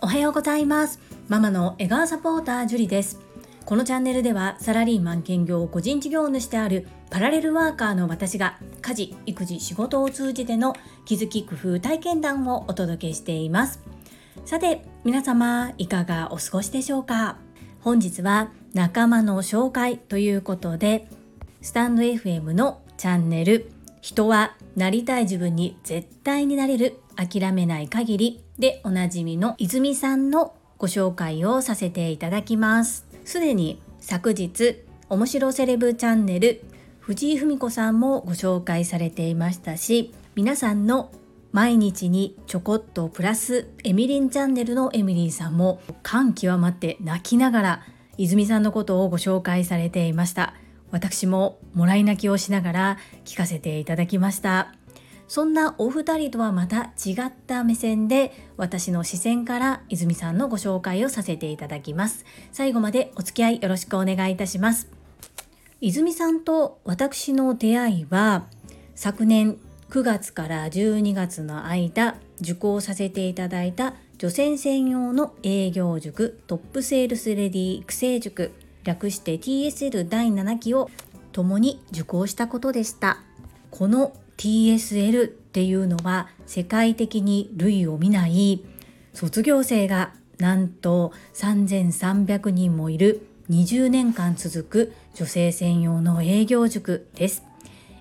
おはようございます。ママの笑顔サポータージュリです。このチャンネルではサラリーマン兼業個人事業主であるパラレルワーカーの私が家事育児仕事を通じての気づき工夫体験談をお届けしています。さて皆様いかがお過ごしでしょうか？本日は仲間の紹介ということでスタンド FM のチャンネル人はなりたい自分に絶対になれる諦めない限りでおなじみの泉さんのご紹介をさせていただきます。すでに昨日面白セレブチャンネル藤井文子さんもご紹介されていましたし皆さんの毎日にちょこっとプラスエミリンチャンネルのエミリーさんも感極まって泣きながら泉さんのことをご紹介されていました。私ももらい泣きをしながら聞かせていただきました。そんなお二人とはまた違った目線で私の視線から泉さんのご紹介をさせていただきます。最後までお付き合いよろしくお願いいたします。泉さんと私の出会いは昨年9月から12月の間受講させていただいた女性専用の営業塾トップセールスレディ育成塾。略して TSL 第7期を共に受講したことでした。この TSL っていうのは世界的に類を見ない卒業生がなんと3300人もいる20年間続く女性専用の営業塾です。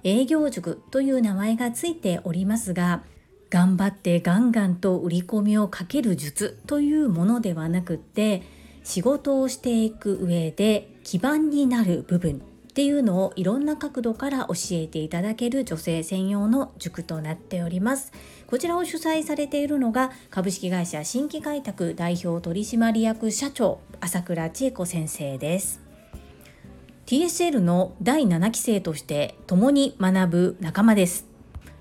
営業塾という名前がついておりますが頑張ってガンガンと売り込みをかける術というものではなくって仕事をしていく上で基盤になる部分っていうのをいろんな角度から教えていただける女性専用の塾となっております。こちらを主催されているのが株式会社新規開拓代表取締役社長朝倉千恵子先生です。TSL の第7期生として共に学ぶ仲間です。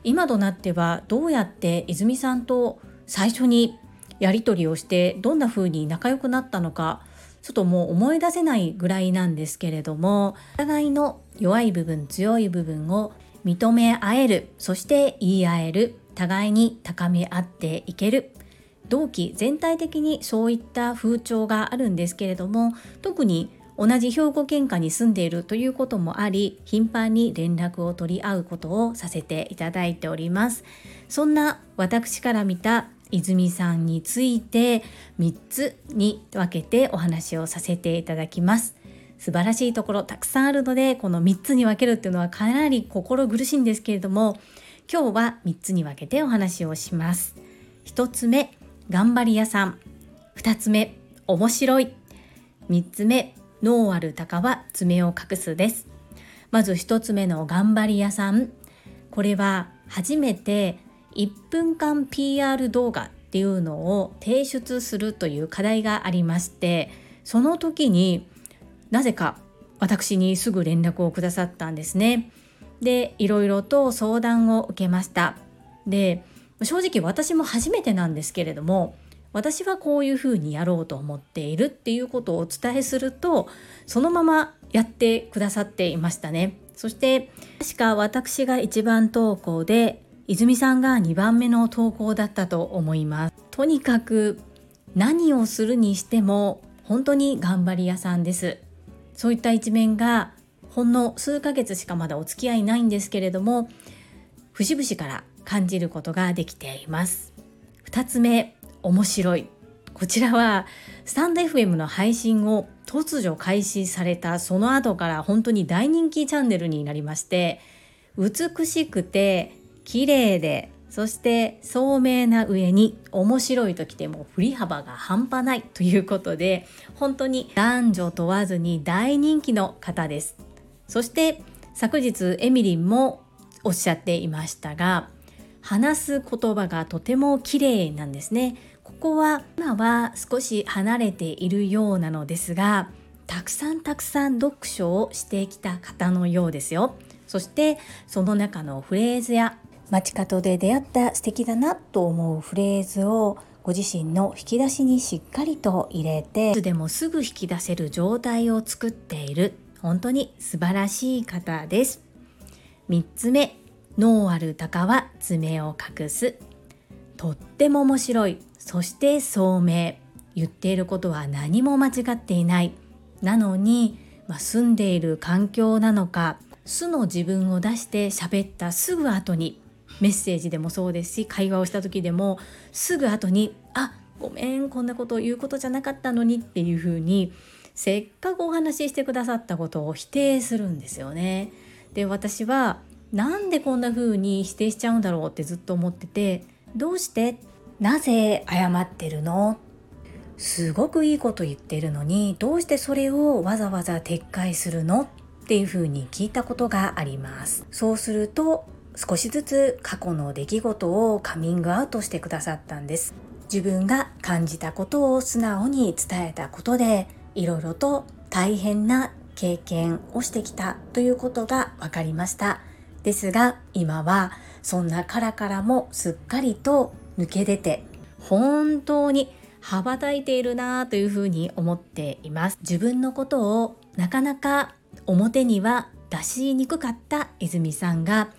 今となってはどうやって泉さんと最初にやり取りをしてどんな風に仲良くなったのかちょっともう思い出せないぐらいなんですけれどもお互いの弱い部分強い部分を認め合えるそして言い合える互いに高め合っていける同期全体的にそういった風潮があるんですけれども特に同じ兵庫県下に住んでいるということもあり頻繁に連絡を取り合うことをさせていただいております。そんな私から見た泉さんについて3つに分けてお話をさせていただきます。素晴らしいところたくさんあるのでこの3つに分けるっていうのはかなり心苦しいんですけれども今日は3つに分けてお話をします。1つ目頑張り屋さん。2つ目面白い。3つ目脳ある鷹は爪を隠すです。まず1つ目の頑張り屋さん。これは初めて1分間 PR 動画っていうのを提出するという課題がありましてその時になぜか私にすぐ連絡をくださったんですね。でいろいろと相談を受けました。で正直私も初めてなんですけれども私はこういうふうにやろうと思っているっていうことをお伝えするとそのままやってくださっていましたね。そして確か私が一番投稿で泉さんが2番目の投稿だったと思います。とにかく何をするにしても本当に頑張り屋さんです。そういった一面がほんの数ヶ月しかまだお付き合いないんですけれども節々から感じることができています。2つ目面白い。こちらはスタンド FM の配信を突如開始されたその後から本当に大人気チャンネルになりまして美しくて綺麗でそして聡明な上に面白いときても振り幅が半端ないということで本当に男女問わずに大人気の方です。そして昨日エミリンもおっしゃっていましたが話す言葉がとても綺麗なんですね。ここは今は少し離れているようなのですがたくさんたくさん読書をしてきた方のようですよ。そしてその中のフレーズや街角で出会った素敵だなと思うフレーズをご自身の引き出しにしっかりと入れていつでもすぐ引き出せる状態を作っている本当に素晴らしい方です。3つ目脳ある鷹は爪を隠す。とっても面白い。そして聡明。言っていることは何も間違っていない。なのに、まあ、住んでいる環境なのか素の自分を出して喋ったすぐ後にメッセージでもそうですし会話をした時でもすぐ後に「あごめんこんなことを言うことじゃなかったのに」っていうふうにせっかくお話ししてくださったことを否定するんですよね。で私はなんでこんな風に否定しちゃうんだろうってずっと思っててどうしてなぜ謝ってるの？すごくいいこと言ってるのにどうしてそれをわざわざ撤回するの？っていう風に聞いたことがあります。そうすると少しずつ過去の出来事をカミングアウトしてくださったんです。自分が感じたことを素直に伝えたことでいろいろと大変な経験をしてきたということが分かりました。ですが今はそんな殻からもすっかりと抜け出て本当に羽ばたいているなというふうに思っています。自分のことをなかなか表には出しにくかった泉さんが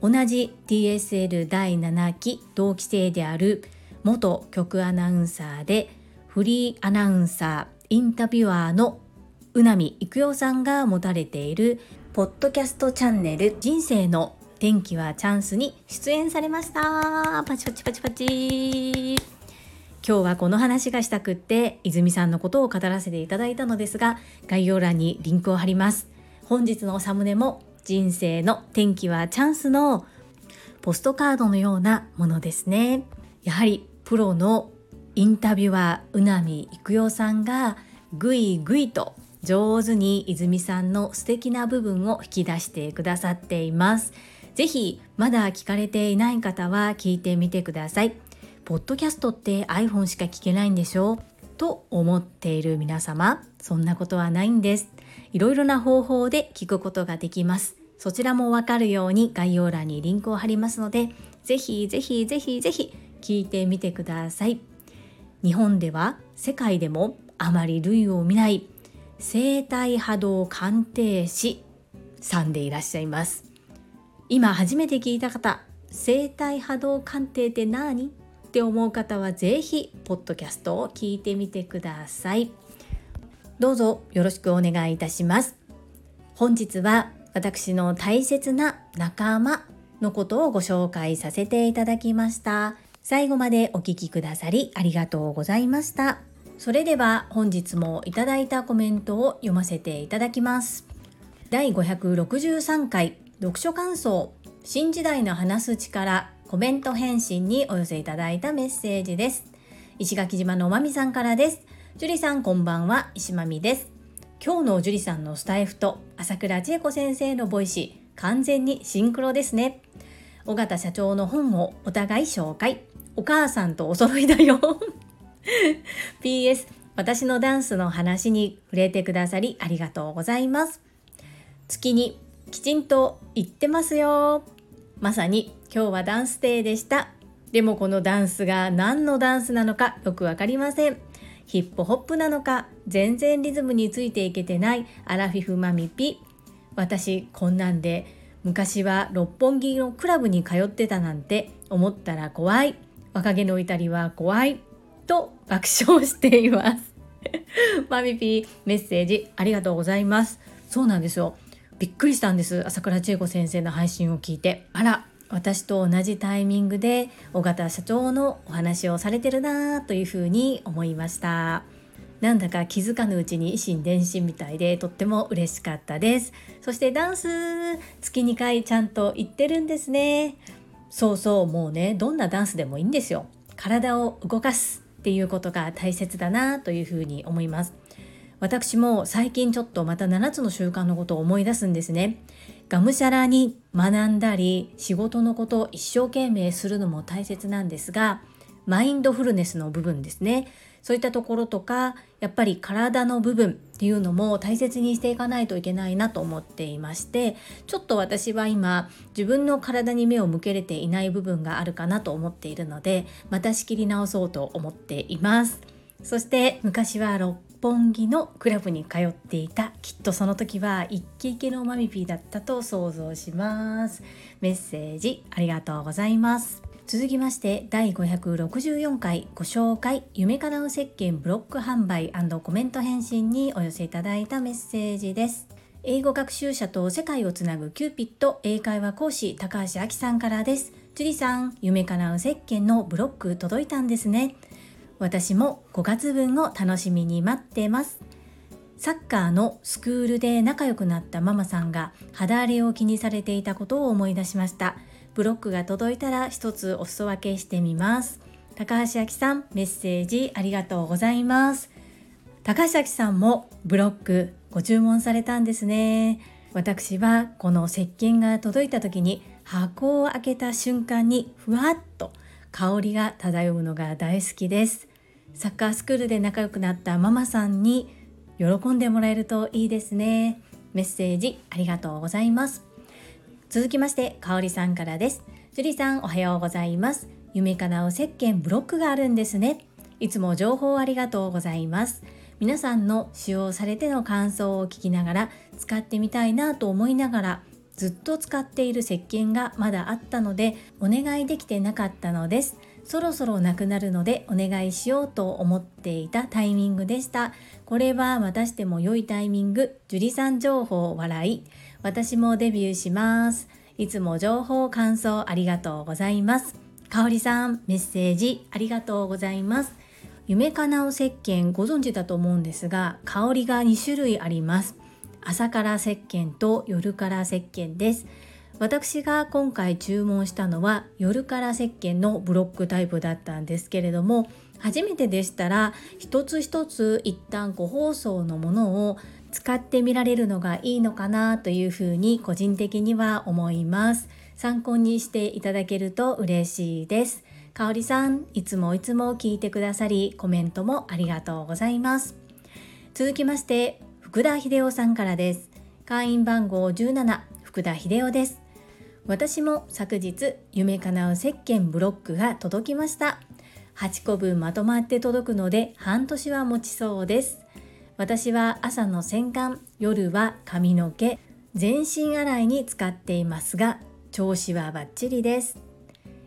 同じ TSL 第7期同期生である元局アナウンサーでフリーアナウンサーインタビュアーの宇波育代さんが持たれているポッドキャストチャンネル人生の天気はチャンスに出演されました。パチパチパチパチ。今日はこの話がしたくって泉さんのことを語らせていただいたのですが概要欄にリンクを貼ります。本日のサムネも人生の天気はチャンスのポストカードのようなものですね。やはりプロのインタビュアー宇波育代さんがぐいぐいと上手に泉さんの素敵な部分を引き出してくださっています。ぜひまだ聞かれていない方は聞いてみてください。ポッドキャストって iPhone しか聞けないんでしょ？うと思っている皆様そんなことはないんです。いろいろな方法で聞くことができます。そちらもわかるように概要欄にリンクを貼りますので、ぜひぜひぜひぜひ聞いてみてください。日本では世界でもあまり類を見ない生体波動鑑定士さんでいらっしゃいます。今初めて聞いた方、生体波動鑑定って何？って思う方はぜひポッドキャストを聞いてみてください。どうぞよろしくお願いいたします。本日は私の大切な仲間のことをご紹介させていただきました。最後までお聴きくださりありがとうございました。それでは本日もいただいたコメントを読ませていただきます。第563回読書感想新時代の話す力コメント返信にお寄せいただいたメッセージです。石垣島のまみさんからです。樹里さんこんばんは、石まみです。今日の樹里さんのスタエフと朝倉千恵子先生の Voicy 完全にシンクロですね。尾形社長の本をお互い紹介。お母さんとお揃いだよ。PS 私のダンスの話に触れてくださりありがとうございます。月にきちんと言ってますよ。まさに今日はダンスデーでした。でもこのダンスが何のダンスなのかよくわかりません。ヒップホップなのか全然リズムについていけてないアラフィフマミピ。私こんなんで昔は六本木のクラブに通ってたなんて思ったら怖い。若気の至りは怖い。と爆笑しています。マミピメッセージありがとうございます。そうなんですよ。びっくりしたんです。朝倉千恵子先生の配信を聞いて。あら私と同じタイミングで尾形社長のお話をされてるなというふうに思いました。なんだか気づかぬうちに維心伝心みたいでとっても嬉しかったです。そしてダンス月2回ちゃんと行ってるんですね。そうそうもうねどんなダンスでもいいんですよ。体を動かすっていうことが大切だなというふうに思います。私も最近ちょっとまた7つの習慣のことを思い出すんですね。がむしゃらに学んだり仕事のことを一生懸命するのも大切なんですがマインドフルネスの部分ですね。そういったところとかやっぱり体の部分っていうのも大切にしていかないといけないなと思っていましてちょっと私は今自分の体に目を向けれていない部分があるかなと思っているのでまた仕切り直そうと思っています。そして昔は本木のクラブに通っていたきっとその時はイッケイケのマミピーだったと想像します。メッセージありがとうございます。続きまして第564回ご紹介夢かなう石鹸ブロック販売コメント返信にお寄せいただいたメッセージです。英語学習者と世界をつなぐキューピット英会話講師高橋明さんからです。樹里さん夢かなう石鹸のブロック届いたんですね。私も5月分を楽しみに待ってます。サッカーのスクールで仲良くなったママさんが肌荒れを気にされていたことを思い出しました。ブロックが届いたら一つお裾分けしてみます。高橋明さんメッセージありがとうございます。高橋明さんもブロックご注文されたんですね。私はこの石鹸が届いた時に箱を開けた瞬間にふわっと香りが漂うのが大好きです。サッカースクールで仲良くなったママさんに喜んでもらえるといいですね。メッセージありがとうございます。続きましてかおりさんからです。樹里さんおはようございます。夢かなう石鹸ブロックがあるんですね。いつも情報ありがとうございます。皆さんの使用されての感想を聞きながら使ってみたいなと思いながらずっと使っている石鹸がまだあったのでお願いできてなかったのです。そろそろなくなるのでお願いしようと思っていたタイミングでした。これはまたしても良いタイミング。樹里さん情報笑い私もデビューします。いつも情報感想ありがとうございます。かおりさんメッセージありがとうございます。夢かなお石鹸ご存知だと思うんですが香りが2種類あります。朝から石鹸と夜から石鹸です。私が今回注文したのは夜から石鹸のブロックタイプだったんですけれども初めてでしたら一つ一つ一旦個包装のものを使ってみられるのがいいのかなというふうに個人的には思います。参考にしていただけると嬉しいです。かおりさんいつもいつも聞いてくださりコメントもありがとうございます。続きまして福田秀夫さんからです。会員番号17福田秀夫です。私も昨日夢かなう石鹸ブロックが届きました。8個分まとまって届くので半年は持ちそうです。私は朝の洗顔、夜は髪の毛、全身洗いに使っていますが、調子はバッチリです。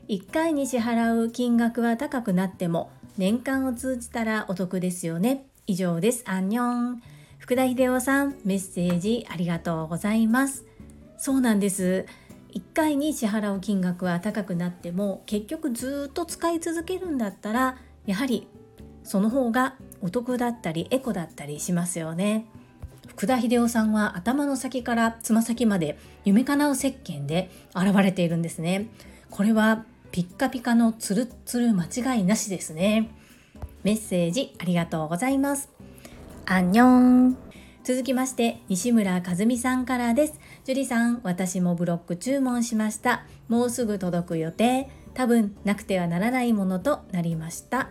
1回に支払う金額は高くなっても年間を通じたらお得ですよね。以上です。アンニョン。福田秀夫さんメッセージありがとうございます。そうなんです。1回に支払う金額は高くなっても結局ずっと使い続けるんだったらやはりその方がお得だったりエコだったりしますよね。福田秀夫さんは頭の先からつま先まで夢かなう石鹸で現れているんですね。これはピッカピカのツルツル間違いなしですね。メッセージありがとうございます。アンニョン。続きまして西村和美さんからです。樹里さん私もブロック注文しました。もうすぐ届く予定。多分なくてはならないものとなりました。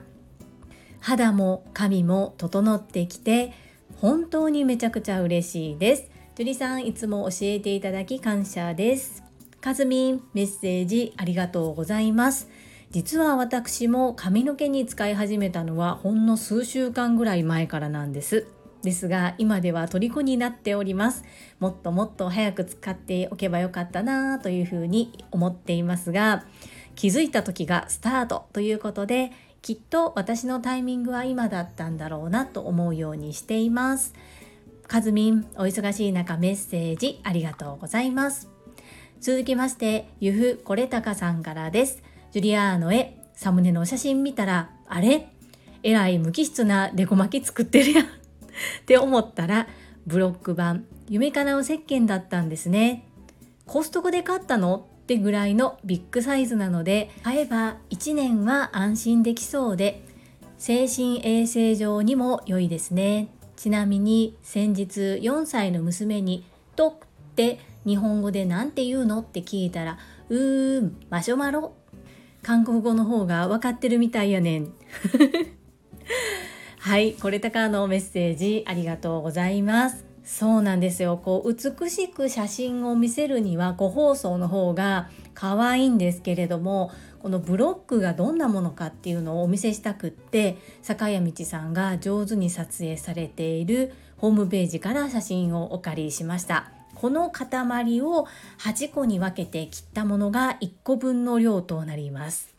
肌も髪も整ってきて本当にめちゃくちゃ嬉しいです。樹里さんいつも教えていただき感謝です。かずみんメッセージありがとうございます。実は私も髪の毛に使い始めたのはほんの数週間ぐらい前からなんです。ですが今では虜になっております。もっともっと早く使っておけばよかったなというふうに思っていますが気づいた時がスタートということできっと私のタイミングは今だったんだろうなと思うようにしています。かずみんお忙しい中メッセージありがとうございます。続きましてゆふこれたかさんからです。ジュリアーノへサムネの写真見たら、あれ？えらい無機質なデコ巻き作ってるやん って思ったら、ブロック版、夢かなう石鹸だったんですね。コストコで買ったの？ってぐらいのビッグサイズなので、買えば1年は安心できそうで、精神衛生上にも良いですね。ちなみに先日4歳の娘に「と」って日本語で何て言うの？って聞いたら「うーんマシュマロ韓国語の方が分かってるみたいやねん。はい、これたかのメッセージありがとうございます。そうなんですよ。こう美しく写真を見せるには個包装の方が可愛いんですけれどもこのブロックがどんなものかっていうのをお見せしたくって坂谷道さんが上手に撮影されているホームページから写真をお借りしましたこの塊を8個に分けて切ったものが1個分の量となります。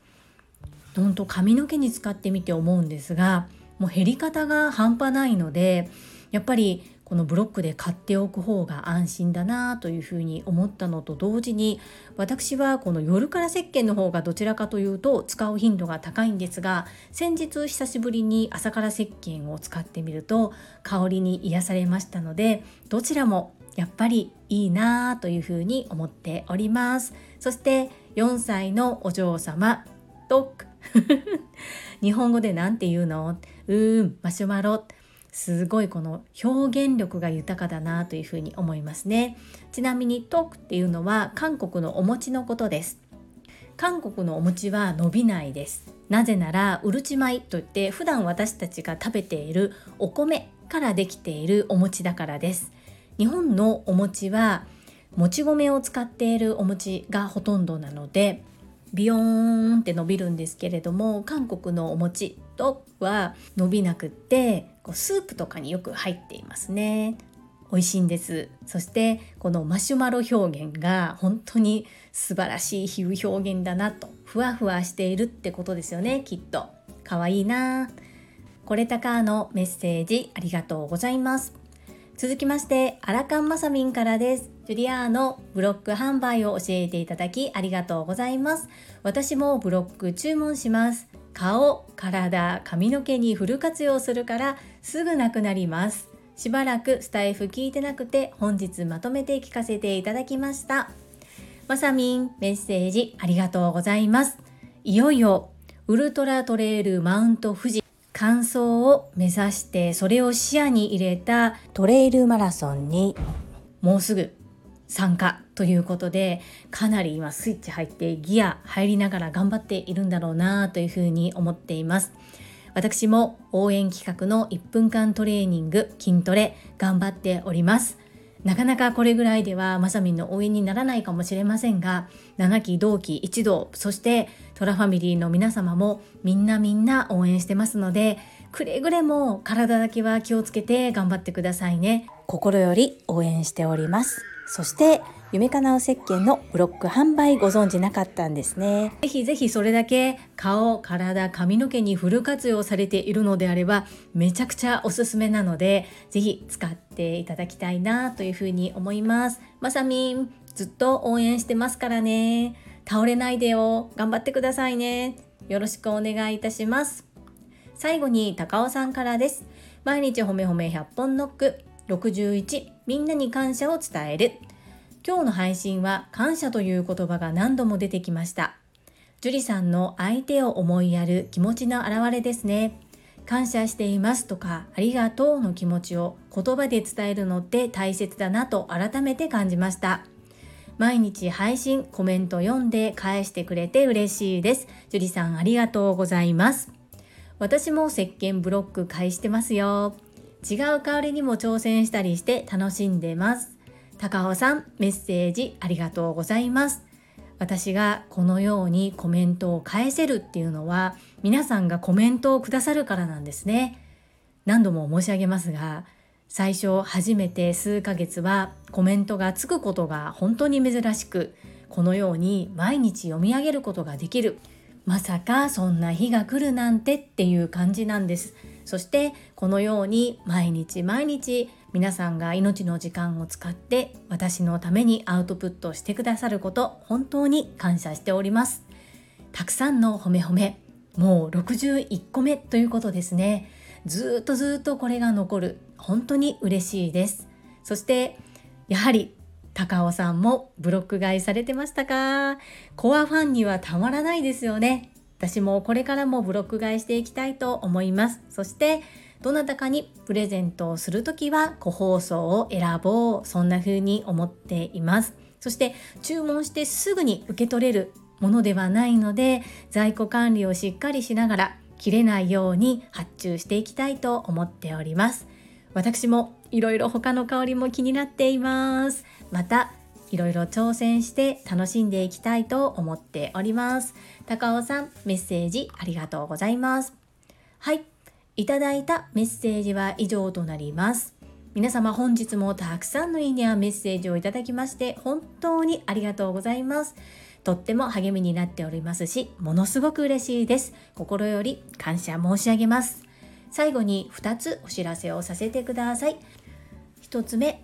ほんと髪の毛に使ってみて思うんですがもう減り方が半端ないのでやっぱりこのブロックで買っておく方が安心だなというふうに思ったのと同時に私はこの夜から石鹸の方がどちらかというと使う頻度が高いんですが先日久しぶりに朝から石鹸を使ってみると香りに癒されましたのでどちらもやっぱりいいなというふうに思っております。そして4歳のお嬢様と 日本語で何て言うの？うーんマシュマロ。すごいこの表現力が豊かだなというふうに思いますね。ちなみにトークっていうのは韓国のお餅のことです。韓国のお餅は伸びないです。なぜならうるち米といって普段私たちが食べているお米からできているお餅だからです。日本のお餅はもち米を使っているお餅がほとんどなのでビヨーンって伸びるんですけれども韓国のお餅とは伸びなくってこうスープとかによく入っていますね。美味しいんです。そしてこのマシュマロ表現が本当に素晴らしい比喩表現だなとふわふわしているってことですよねきっと。かわいいな。これたかのメッセージありがとうございます。続きましてアラカンマサミンからですジュリアーのブロック販売を教えていただきありがとうございます私もブロック注文します顔、体、髪の毛にフル活用するからすぐなくなります。しばらくスタイフ聞いてなくて本日まとめて聞かせていただきました。まさみん、メッセージありがとうございます。いよいよウルトラトレイルマウント富士完走を目指してそれを視野に入れたトレイルマラソンにもうすぐ参加ということでかなり今スイッチ入ってギア入りながら頑張っているんだろうなというふうに思っています。私も応援企画の1分間トレーニング筋トレ頑張っております。なかなかこれぐらいではまさみんの応援にならないかもしれませんが7期同期一同そしてトラファミリーの皆様もみんなみんな応援してますのでくれぐれも体だけは気をつけて頑張ってくださいね。心より応援しております。そして夢かなう石鹸のブロック販売ご存知なかったんですね。ぜひぜひそれだけ顔、体、髪の毛にフル活用されているのであればめちゃくちゃおすすめなのでぜひ使っていただきたいなというふうに思います。まさみんずっと応援してますからね。倒れないでよ。頑張ってくださいね。よろしくお願いいたします。最後に高尾さんからです。毎日ほめほめ100本ノック。61みんなに感謝を伝える。今日の配信は感謝という言葉が何度も出てきました。樹里さんの相手を思いやる気持ちの表れですね。感謝していますとかありがとうの気持ちを言葉で伝えるのって大切だなと改めて感じました。毎日配信コメント読んで返してくれて嬉しいです。樹里さんありがとうございます。私も石鹸ブロック返してますよ。違う香りにも挑戦したりして楽しんでます。高尾さん、メッセージありがとうございます。私がこのようにコメントを返せるっていうのは皆さんがコメントをくださるからなんですね。何度も申し上げますが、最初初めて数ヶ月はコメントがつくことが本当に珍しく、このように毎日読み上げることができる。まさかそんな日が来るなんてっていう感じなんです。そしてこのように毎日毎日皆さんが命の時間を使って私のためにアウトプットしてくださること本当に感謝しております。たくさんの褒め褒め。もう61個目ということですね。ずっとずっとこれが残る。本当に嬉しいです。そしてやはり高尾さんもブロック買いされてましたか？コアファンにはたまらないですよね。私もこれからもブロック買いしていきたいと思います。そしてどなたかにプレゼントをするときは個包装を選ぼうそんな風に思っています。そして注文してすぐに受け取れるものではないので在庫管理をしっかりしながら切れないように発注していきたいと思っております。私もいろいろ他の香りも気になっています。またいろいろ挑戦して楽しんでいきたいと思っております。高尾さんメッセージありがとうございます。はい。いただいたメッセージは以上となります。皆様本日もたくさんのいいねやメッセージをいただきまして本当にありがとうございます。とっても励みになっておりますしものすごく嬉しいです。心より感謝申し上げます。最後に2つお知らせをさせてください。1つ目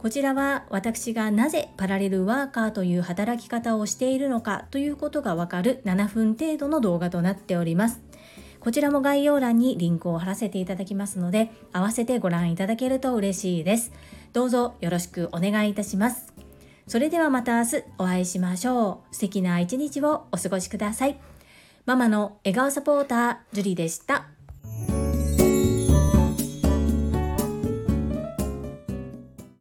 こちらは私がなぜパラレルワーカーという働き方をしているのかということがわかる7分程度の動画となっております。こちらも概要欄にリンクを貼らせていただきますので、合わせてご覧いただけると嬉しいです。どうぞよろしくお願いいたします。それではまた明日お会いしましょう。素敵な一日をお過ごしください。ママの笑顔サポーター、ジュリでした。